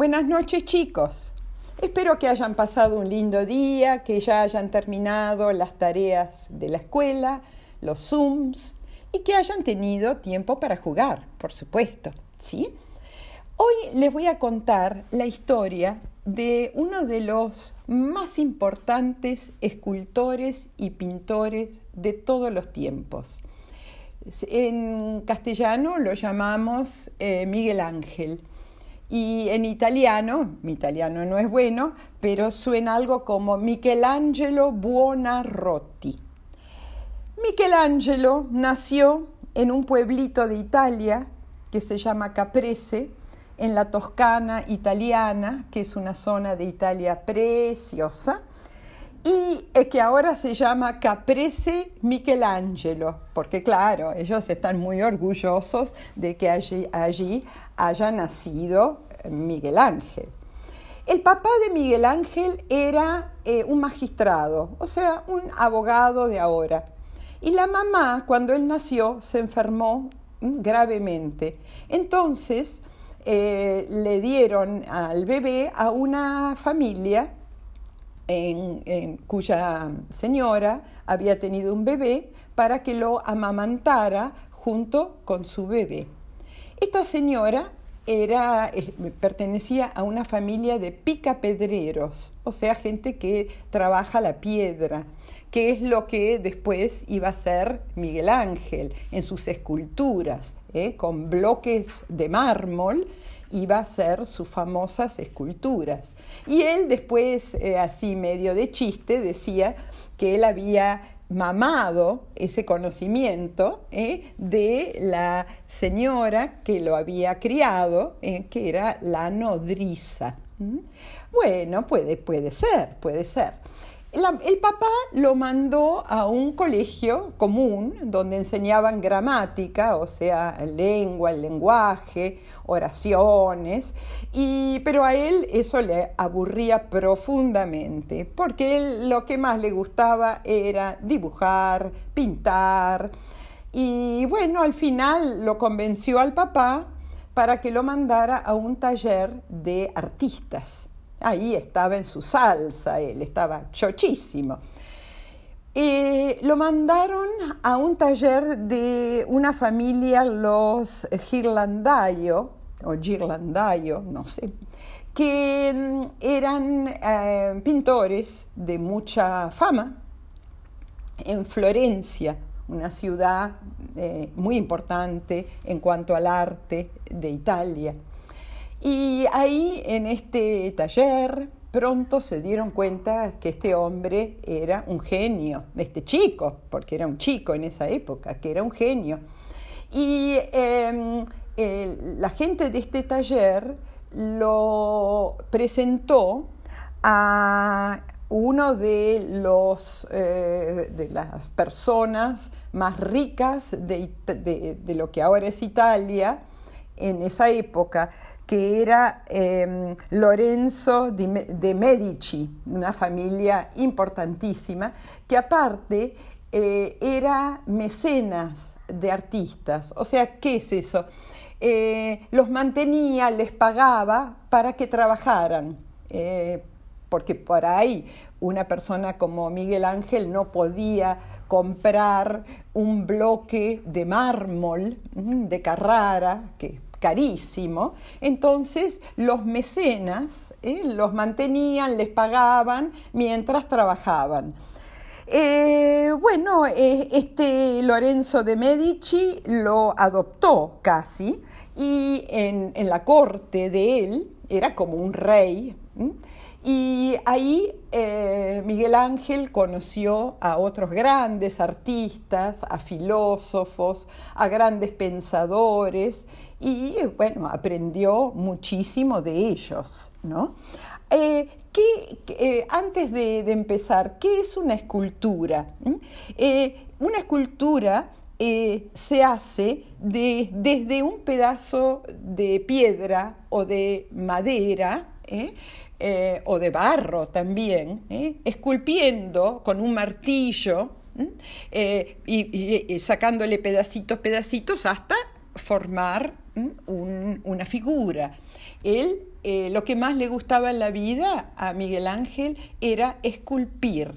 Buenas noches chicos. Espero que hayan pasado un lindo día, que ya hayan terminado las tareas de la escuela, los Zooms y que hayan tenido tiempo para jugar, por supuesto, ¿sí? Hoy les voy a contar la historia de uno de los más importantes escultores y pintores de todos los tiempos. En castellano lo llamamos eh, Miguel Ángel y en italiano, mi italiano no es bueno, pero suena algo como Michelangelo Buonarroti. Michelangelo nació en un pueblito de Italia que se llama Caprese, en la Toscana italiana, que es una zona de Italia preciosa, y que ahora se llama Caprese Michelangelo, porque claro, ellos están muy orgullosos de que allí, allí haya nacido Miguel Ángel. El papá de Miguel Ángel era eh, un magistrado, o sea, un abogado de ahora. Y la mamá, cuando él nació, se enfermó mm, gravemente. Entonces, eh, le dieron al bebé a una familia cuya señora había tenido un bebé para que lo amamantara junto con su bebé. Esta señora era, eh, pertenecía a una familia de picapedreros, o sea, gente que trabaja la piedra, que es lo que después iba a ser Miguel Ángel en sus esculturas, ¿eh? con bloques de mármol iba a ser sus famosas esculturas. Y él después, eh, así medio de chiste, decía que él había mamado ese conocimiento eh, de la señora que lo había criado, que era la nodriza. ¿Mm? Bueno, puede, puede ser, puede ser el papá lo mandó a un colegio común donde enseñaban gramática, o sea, lengua, el lenguaje, oraciones, y, pero a él eso le aburría profundamente, porque él lo que más le gustaba era dibujar, pintar, y bueno, al final lo convenció al papá para que lo mandara a un taller de artistas. Ahí estaba en su salsa, él estaba chochísimo. Lo mandaron a un taller de una familia, los Girlandayo, o Girlandayo, no sé, que mm, eran eh, pintores de mucha fama en Florencia, una ciudad eh, muy importante en cuanto al arte de Italia. Y ahí en este taller pronto se dieron cuenta que este hombre era un genio, este chico, porque era un chico en esa época, que era un genio. Y em, la gente de este taller lo presentó a uno de, los, eh, de las personas más ricas de, lo que ahora es Italia en esa época, que era em, Lorenzo de Medici, una familia importantísima, que aparte eh, era mecenas de artistas. O sea, ¿qué es eso? Eh, los mantenía, les pagaba para que trabajaran, eh, porque por ahí una persona como Miguel Ángel no podía comprar un bloque de mármol de Carrara, que carísimo. Entonces los mecenas eh, los mantenían, les pagaban mientras trabajaban. Eh, bueno, eh, este Lorenzo de Medici lo adoptó casi y en, la corte de él era como un rey. Y ahí Miguel Ángel conoció a otros grandes artistas, a filósofos, a grandes pensadores y bueno, aprendió muchísimo de ellos, ¿no? Eh, eh, antes de, empezar, ¿qué es una escultura? ¿Mm? Eh, una escultura se hace desde un pedazo de piedra o de madera, o de barro también, esculpiendo con un martillo y, y, sacándole pedacitos, pedacitos hasta formar una figura. Él, eh, lo que más le gustaba en la vida a Miguel Ángel era esculpir.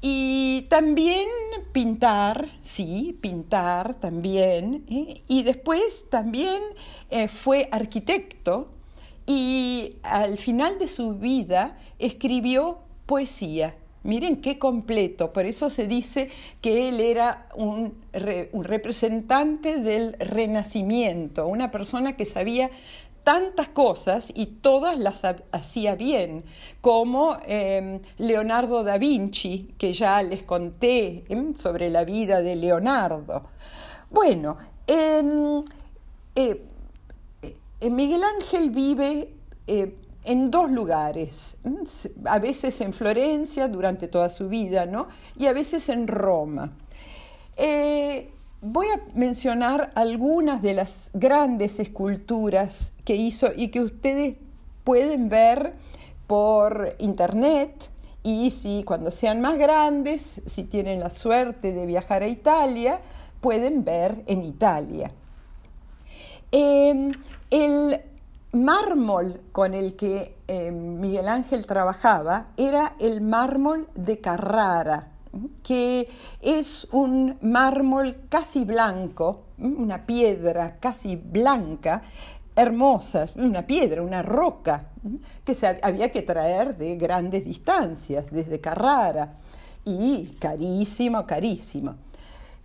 Y también pintar, sí, pintar también. ¿eh? Y después también eh, fue arquitecto y al final de su vida escribió poesía. Miren qué completo, por eso se dice que él era un, representante del renacimiento, una persona que sabía tantas cosas y todas las hacía bien, como em, Leonardo da Vinci, que ya les conté em, sobre la vida de Leonardo. Bueno, en, eh, Miguel Ángel vive eh, en dos lugares, a veces en Florencia durante toda su vida, ¿no? Y a veces en Roma. Eh, voy a mencionar algunas de las grandes esculturas que hizo y que ustedes pueden ver por internet y si cuando sean más grandes, si tienen la suerte de viajar a Italia, pueden ver en Italia. Eh, el mármol con el que eh, Miguel Ángel trabajaba era el mármol de Carrara, que es un mármol casi blanco, una piedra casi blanca, hermosa, una piedra, una roca, que se había que traer de grandes distancias, desde Carrara, y carísimo, carísimo.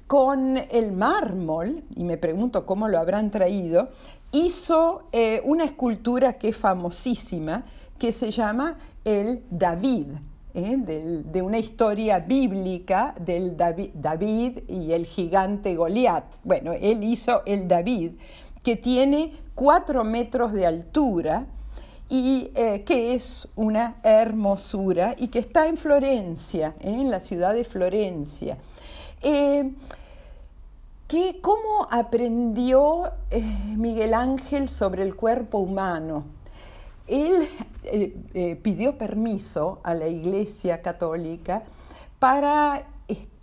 Con el mármol, y me pregunto cómo lo habrán traído, hizo eh, una escultura que es famosísima, que se llama el David, eh, de una historia bíblica del David, y el gigante Goliat. Bueno, él hizo el David, que tiene cuatro metros de altura y eh, que es una hermosura y que está en Florencia, en la ciudad de Florencia. ¿Cómo aprendió eh, Miguel Ángel sobre el cuerpo humano? Él eh, eh, pidió permiso a la Iglesia Católica para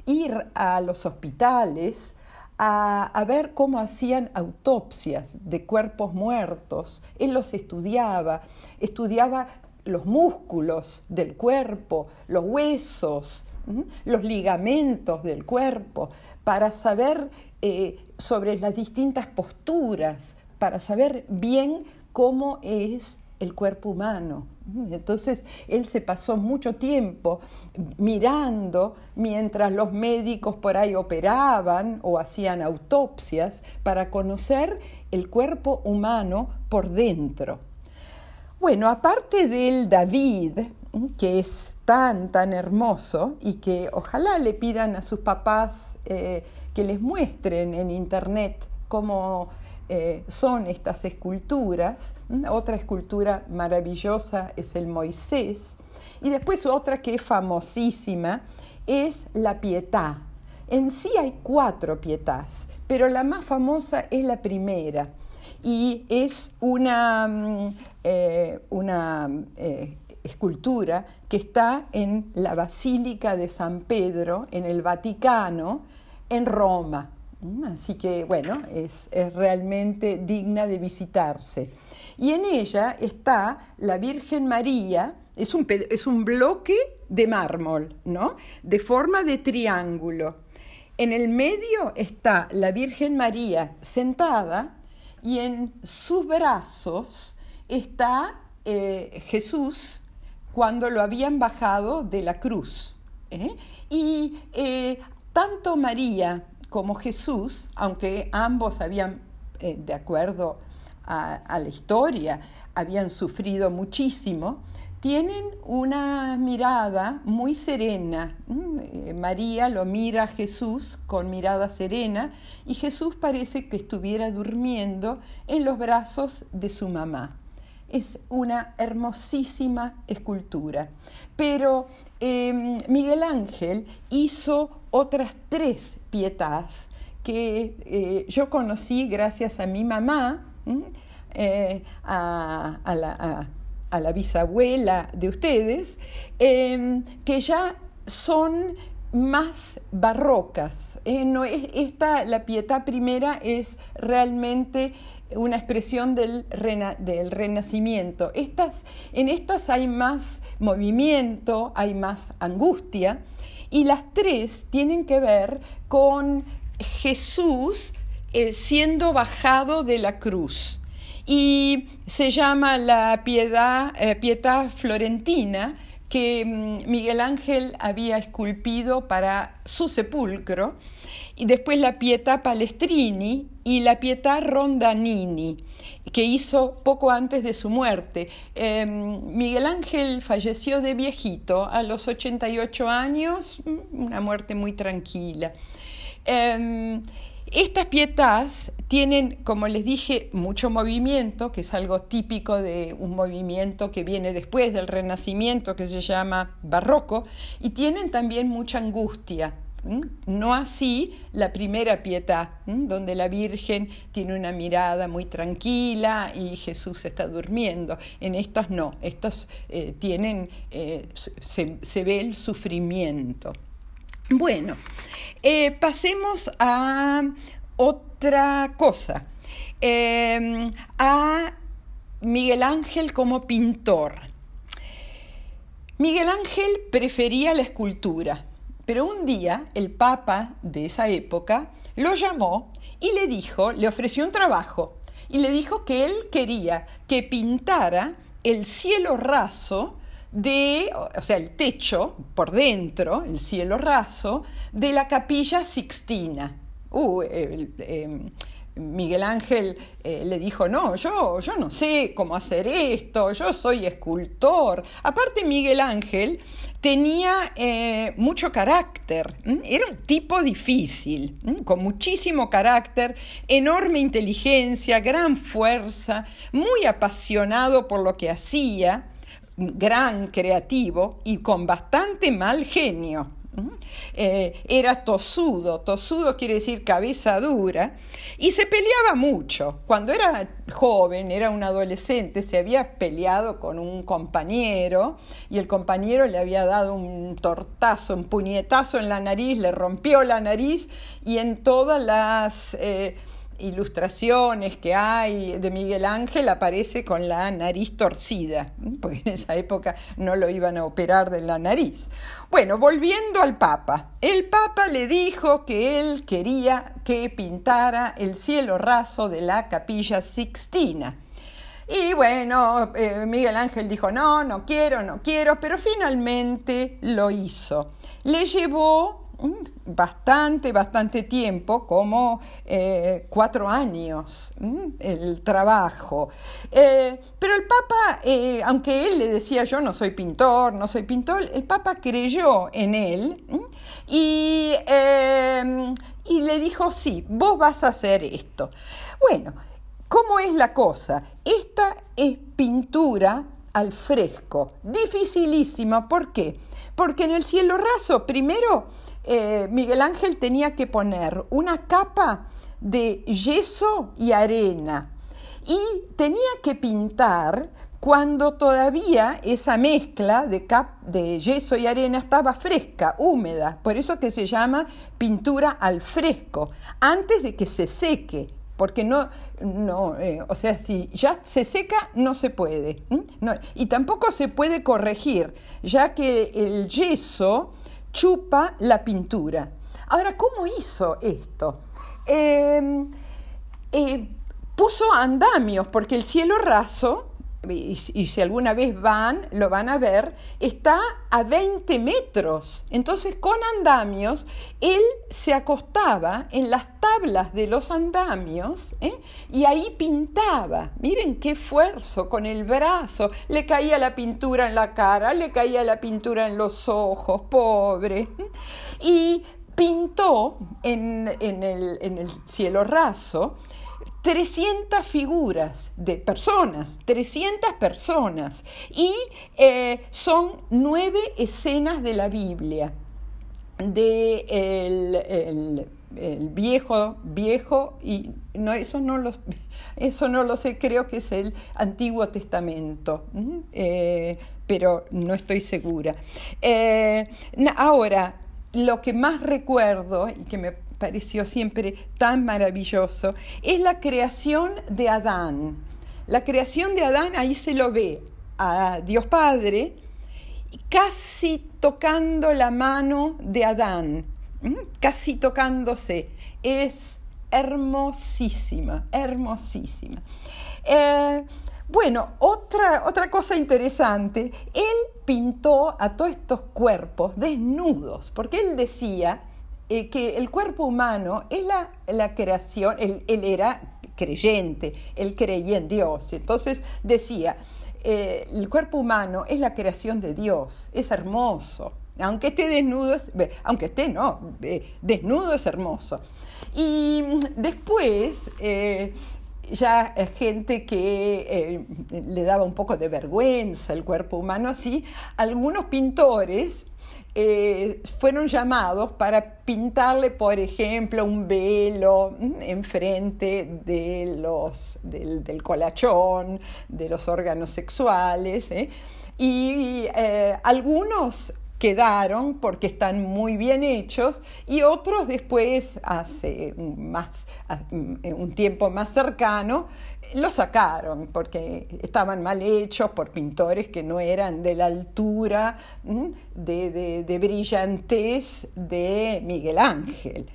ir a los hospitales a, ver cómo hacían autopsias de cuerpos muertos. Él los estudiaba, estudiaba los músculos del cuerpo, los huesos, los ligamentos del cuerpo, para saber eh, sobre las distintas posturas, para saber bien cómo es el cuerpo humano. Entonces él se pasó mucho tiempo mirando mientras los médicos por ahí operaban o hacían autopsias para conocer el cuerpo humano por dentro. Bueno, aparte del David, que es tan, tan hermoso y que ojalá le pidan a sus papás eh, que les muestren en internet cómo eh, son estas esculturas. Otra escultura maravillosa es el Moisés. Y después otra que es famosísima es la Pietà. En sí hay cuatro Pietás, pero la más famosa es la primera. Y es una, mm, eh, una escultura que está en la Basílica de San Pedro, en el Vaticano, en Roma. Mm, así que, bueno, es, realmente digna de visitarse. Y en ella está la Virgen María, es un, es un bloque de mármol, ¿no? De forma de triángulo. En el medio está la Virgen María sentada y en sus brazos está eh, Jesús cuando lo habían bajado de la cruz. ¿eh? Y eh, tanto María como Jesús, aunque ambos habían, eh, de acuerdo a, la historia, habían sufrido muchísimo, tienen una mirada muy serena. María lo mira a Jesús con mirada serena y Jesús parece que estuviera durmiendo en los brazos de su mamá es una hermosísima escultura. Pero em, Miguel Ángel hizo otras tres pietas que eh, yo conocí gracias a mi mamá, eh, a, la, bisabuela de ustedes, em, que ya son más barrocas. Eh, esta, la pietà primera es realmente una expresión del, del renacimiento. Estas, en estas hay más movimiento, hay más angustia, y las tres tienen que ver con Jesús eh, siendo bajado de la cruz. Y se llama la piedad, eh, florentina, que mm, Miguel Ángel había esculpido para su sepulcro, y después la Pietà Palestrini y la Pietà Rondanini, que hizo poco antes de su muerte. Em, Miguel Ángel falleció de viejito, a los 88 años, mm, una muerte muy tranquila. Em, estas pietas tienen, como les dije, mucho movimiento, que es algo típico de un movimiento que viene después del Renacimiento, que se llama barroco, y tienen también mucha angustia. No así la primera pietad, donde la Virgen tiene una mirada muy tranquila y Jesús está durmiendo. En estas no, estos eh, tienen, eh, se ve el sufrimiento. Bueno, eh, pasemos a otra cosa, em, a Miguel Ángel como pintor. Miguel Ángel prefería la escultura, pero un día el Papa de esa época lo llamó y le dijo, le ofreció un trabajo y le dijo que él quería que pintara el cielo raso de, o sea, el techo por dentro, el cielo raso, de la capilla Sixtina. Uh, em, Miguel Ángel eh, le dijo, no, yo, yo no sé cómo hacer esto, yo soy escultor. Aparte Miguel Ángel tenía eh, mucho carácter, era un tipo difícil, con muchísimo carácter, enorme inteligencia, gran fuerza, muy apasionado por lo que hacía gran creativo y con bastante mal genio. Eh, era tosudo, tosudo quiere decir cabeza dura, y se peleaba mucho. Cuando era joven, era un adolescente, se había peleado con un compañero y el compañero le había dado un tortazo, un puñetazo en la nariz, le rompió la nariz y en todas las... Eh, ilustraciones que hay de Miguel Ángel aparece con la nariz torcida, porque en esa época no lo iban a operar de la nariz. Bueno, volviendo al Papa, el Papa le dijo que él quería que pintara el cielo raso de la capilla Sixtina. Y bueno, eh, Miguel Ángel dijo, no, no quiero, no quiero, pero finalmente lo hizo. Le llevó bastante, bastante tiempo, como eh, cuatro años, el trabajo. Eh, pero el Papa, eh, aunque él le decía yo no soy pintor, no soy pintor, el Papa creyó en él y, y le dijo, sí, vos vas a hacer esto. Bueno, ¿cómo es la cosa? Esta es pintura al fresco, dificilísima, ¿por qué? Porque en el cielo raso, primero, eh, Miguel Ángel tenía que poner una capa de yeso y arena y tenía que pintar cuando todavía esa mezcla de, yeso y arena estaba fresca, húmeda, por eso que se llama pintura al fresco, antes de que se seque, porque no, no eh, o sea, si ya se seca, no se puede. y tampoco se puede corregir, ya que el yeso chupa la pintura. Ahora, ¿cómo hizo esto? Em, eh, puso andamios, porque el cielo raso, y, si alguna vez van, lo van a ver, está a 20 metros. Entonces, con andamios, él se acostaba en las tablas de los andamios ¿eh? y ahí pintaba. Miren qué esfuerzo con el brazo. Le caía la pintura en la cara, le caía la pintura en los ojos, pobre. Y pintó en el cielo raso 300 figuras de personas, 300 personas, y eh, son nueve escenas de la Biblia, de viejo, viejo, y no, eso, no lo, eso no lo sé, creo que es el Antiguo Testamento, eh, pero no estoy segura. Eh, ahora, lo que más recuerdo y que me pareció siempre tan maravilloso, es la creación de Adán. La creación de Adán, ahí se lo ve a Dios Padre, casi tocando la mano de Adán, casi tocándose. Es hermosísima, hermosísima. Eh, bueno, otra, otra cosa interesante, él pintó a todos estos cuerpos desnudos, porque él decía eh, que el cuerpo humano es la, creación, él, era creyente, él creía en Dios, entonces decía, eh, el cuerpo humano es la creación de Dios, es hermoso, aunque esté desnudo, aunque esté no, desnudo es hermoso. Y después ya gente que eh, le daba un poco de vergüenza el cuerpo humano así, algunos pintores eh, fueron llamados para pintarle, por ejemplo, un velo enfrente de los, del, colachón, de los órganos sexuales. ¿eh? Y algunos quedaron porque están muy bien hechos y otros después, hace más, un tiempo más cercano, lo sacaron porque estaban mal hechos por pintores que no eran de la altura de, de, brillantez de Miguel Ángel.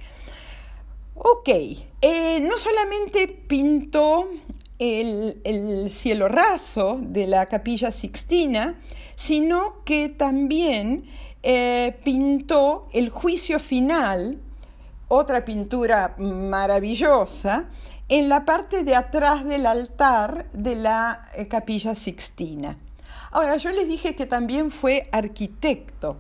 Ok, eh, no solamente pintó el, cielo raso de la capilla sixtina, sino que también eh, pintó el juicio final, otra pintura maravillosa, en la parte de atrás del altar de la eh, capilla sixtina. Ahora, yo les dije que también fue arquitecto.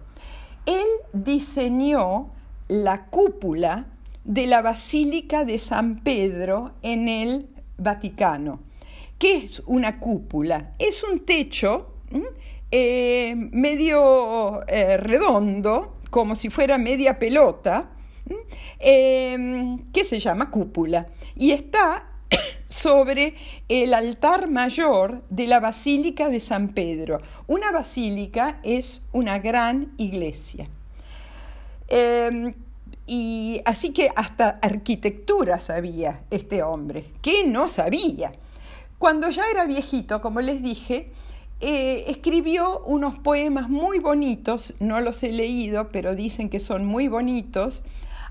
Él diseñó la cúpula de la Basílica de San Pedro en el Vaticano. ¿Qué es una cúpula? Es un techo eh, medio eh, redondo, como si fuera media pelota, em, que se llama cúpula. Y está sobre el altar mayor de la Basílica de San Pedro. Una basílica es una gran iglesia. Em, y así que hasta arquitectura sabía este hombre, que no sabía. Cuando ya era viejito, como les dije, eh, escribió unos poemas muy bonitos, no los he leído, pero dicen que son muy bonitos,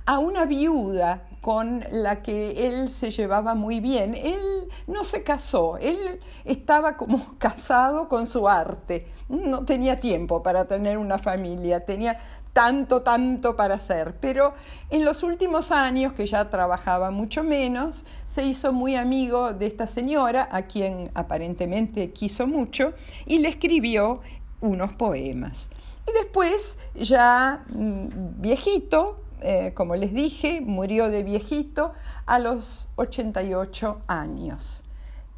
a una viuda con la que él se llevaba muy bien. Él no se casó, él estaba como casado con su arte, no tenía tiempo para tener una familia, tenía tanto, tanto para hacer. Pero en los últimos años, que ya trabajaba mucho menos, se hizo muy amigo de esta señora, a quien aparentemente quiso mucho, y le escribió unos poemas. Y después, ya mm, viejito, eh, como les dije, murió de viejito a los 88 años.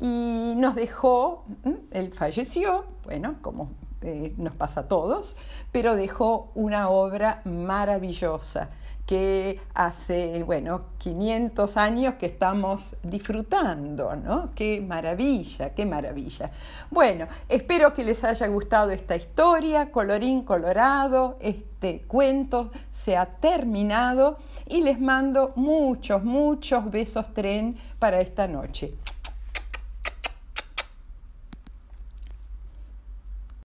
Y nos dejó, él falleció, bueno, como eh, nos pasa a todos, pero dejó una obra maravillosa que hace, bueno, 500 años que estamos disfrutando, ¿no? Qué maravilla, qué maravilla. Bueno, espero que les haya gustado esta historia, colorín colorado, este cuento se ha terminado y les mando muchos, muchos besos tren para esta noche.